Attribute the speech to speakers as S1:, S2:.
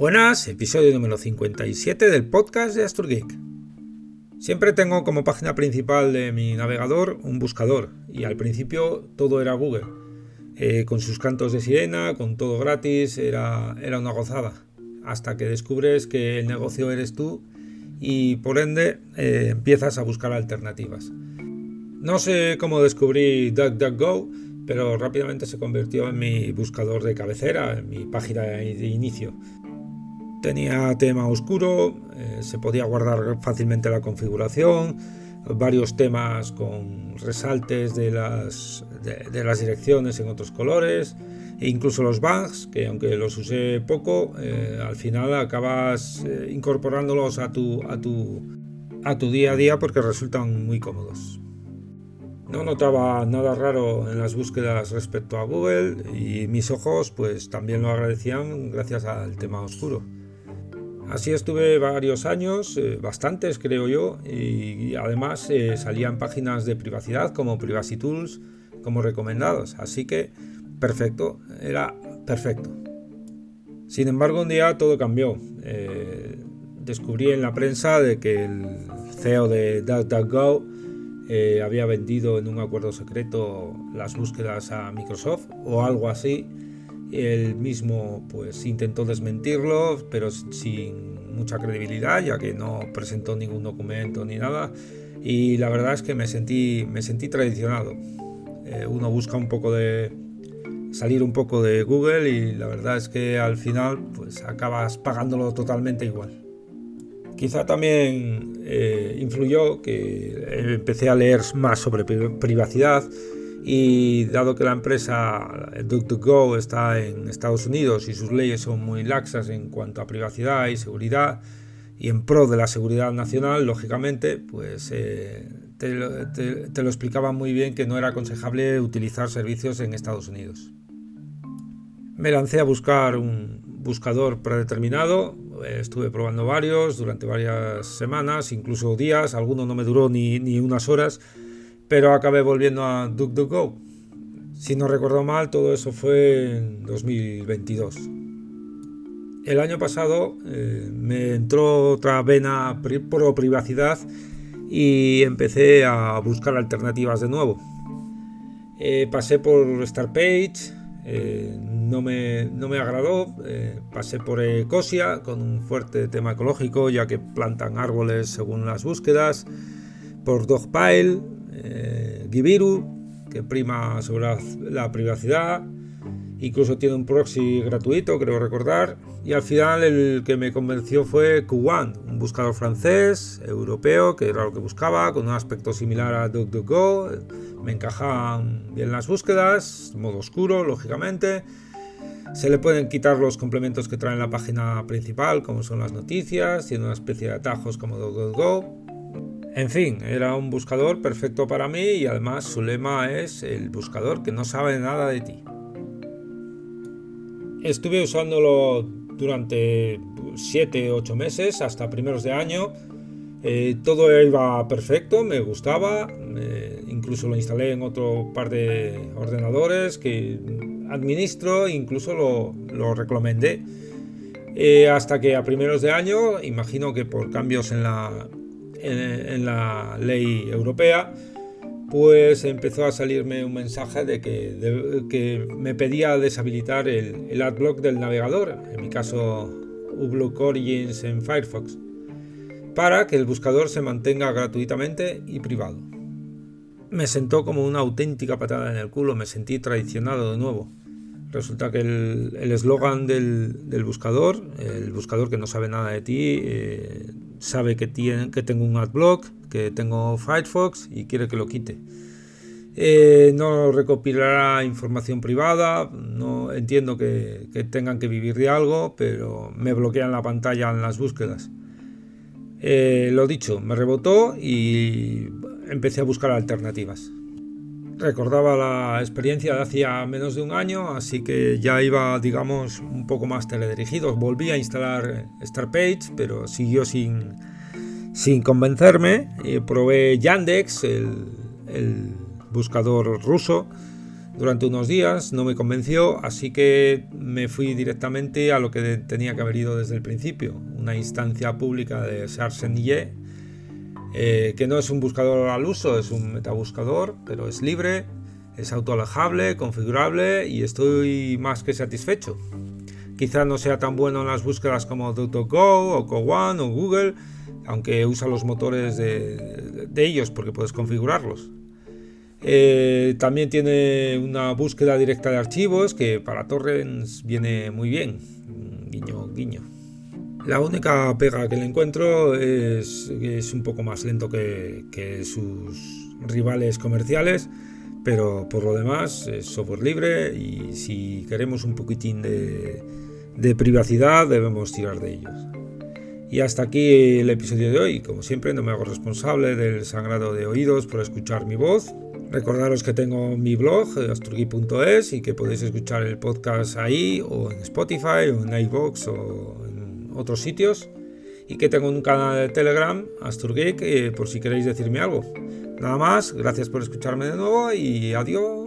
S1: Buenas, episodio número 57 del podcast de AstroGeek. Siempre tengo como página principal de mi navegador un buscador y al principio todo era Google. Eh, con sus cantos de sirena, con todo gratis, era, era una gozada. Hasta que descubres que el negocio eres tú y por ende eh, empiezas a buscar alternativas. No sé cómo descubrí DuckDuckGo, pero rápidamente se convirtió en mi buscador de cabecera, en mi página de inicio. Tenía tema oscuro, eh, se podía guardar fácilmente la configuración, varios temas con resaltes de las, de, las direcciones en otros colores, e incluso los bugs, que aunque los usé poco, eh, al final acabas eh, incorporándolos a tu, a, tu, a tu día a día porque resultan muy cómodos. No notaba nada raro en las búsquedas respecto a Google y mis ojos pues también lo agradecían gracias al tema oscuro. Así estuve varios años, eh, bastantes creo yo, y, además eh, salían páginas de privacidad como Privacy Tools como recomendados, así que perfecto, era perfecto. Sin embargo, un día todo cambió. Eh, descubrí en la prensa de que el CEO de DuckDuckGo había vendido en un acuerdo secreto las búsquedas a Microsoft o algo así él mismo pues intentó desmentirlo, pero sin mucha credibilidad, ya que no presentó ningún documento ni nada. Y la verdad es que me sentí, me sentí traicionado. Eh, uno busca un poco de salir un poco de Google y la verdad es que al final pues acabas pagándolo totalmente igual. Quizá también eh, influyó que empecé a leer más sobre privacidad y dado que la empresa DuckDuckGo está en Estados Unidos y sus leyes son muy laxas en cuanto a privacidad y seguridad y en pro de la seguridad nacional, lógicamente, pues eh, te, lo explicaba muy bien que no era aconsejable utilizar servicios en Estados Unidos. Me lancé a buscar un buscador predeterminado, estuve probando varios durante varias semanas, incluso días, alguno no me duró ni, ni unas horas, pero acabé volviendo a DuckDuckGo. Si no recuerdo mal, todo eso fue en 2022. El año pasado eh, me entró otra vena pro privacidad y empecé a buscar alternativas de nuevo. Eh, pasé por Starpage, eh, no, me, no, me, agradó. pasé por Ecosia con un fuerte tema ecológico, ya que plantan árboles según las búsquedas. Por Dogpile, eh, Gibiru, que prima sobre la, privacidad. Incluso tiene un proxy gratuito, creo recordar. Y al final el que me convenció fue Qwan, un buscador francés, europeo, que era lo que buscaba, con un aspecto similar a DuckDuckGo. Me encajan bien las búsquedas, modo oscuro, lógicamente. Se le pueden quitar los complementos que trae la página principal, como son las noticias, tiene una especie de atajos como DuckDuckGo. En fin, era un buscador perfecto para mí y además su lema es el buscador que no sabe nada de ti. Estuve usándolo durante 7-8 meses hasta primeros de año. Eh, todo iba perfecto, me gustaba. incluso lo instalé en otro par de ordenadores que administro, incluso lo, lo recomendé. Eh, hasta que a primeros de año, imagino que por cambios en la, en, la ley europea, pues empezó a salirme un mensaje de que, me pedía deshabilitar el, el, adblock del navegador, en mi caso uBlock Origins en Firefox, para que el buscador se mantenga gratuitamente y privado. Me sentó como una auténtica patada en el culo, me sentí traicionado de nuevo. Resulta que el eslogan del, del, buscador, el buscador que no sabe nada de ti, eh, sabe que, tiene, que tengo un adblock, que tengo Firefox y quiere que lo quite. Eh, no recopilará información privada, no entiendo que, tengan que vivir de algo, pero me bloquean la pantalla en las búsquedas. Eh, lo dicho, me rebotó y empecé a buscar alternativas. Recordaba la experiencia de hacía menos de un año, así que ya iba, digamos, un poco más teledirigido. Volví a instalar Starpage, pero siguió sin, sin convencerme. probé Yandex, el, buscador ruso. durante unos días, no me convenció, así que me fui directamente a lo que tenía que haber ido desde el principio, una instancia pública de Sarsenye, eh, que no es un buscador al uso, es un metabuscador, pero es libre, es autoalejable, configurable y estoy más que satisfecho. Quizá no sea tan bueno en las búsquedas como DuckDuckGo o Co1 o Google, aunque usa los motores de, ellos porque puedes configurarlos. Eh, también tiene una búsqueda directa de archivos que para torrents viene muy bien. Guiño, guiño. La única pega que le encuentro es que es un poco más lento que, sus rivales comerciales, pero por lo demás es software libre y si queremos un poquitín de, privacidad debemos tirar de ellos. Y hasta aquí el episodio de hoy. Como siempre, no me hago responsable del sangrado de oídos por escuchar mi voz. Recordaros que tengo mi blog, asturgui.es, y que podéis escuchar el podcast ahí, o en Spotify, o en iVoox, o en otros sitios. Y que tengo un canal de Telegram, Asturgeek, eh, por si queréis decirme algo. Nada más, gracias por escucharme de nuevo y adiós.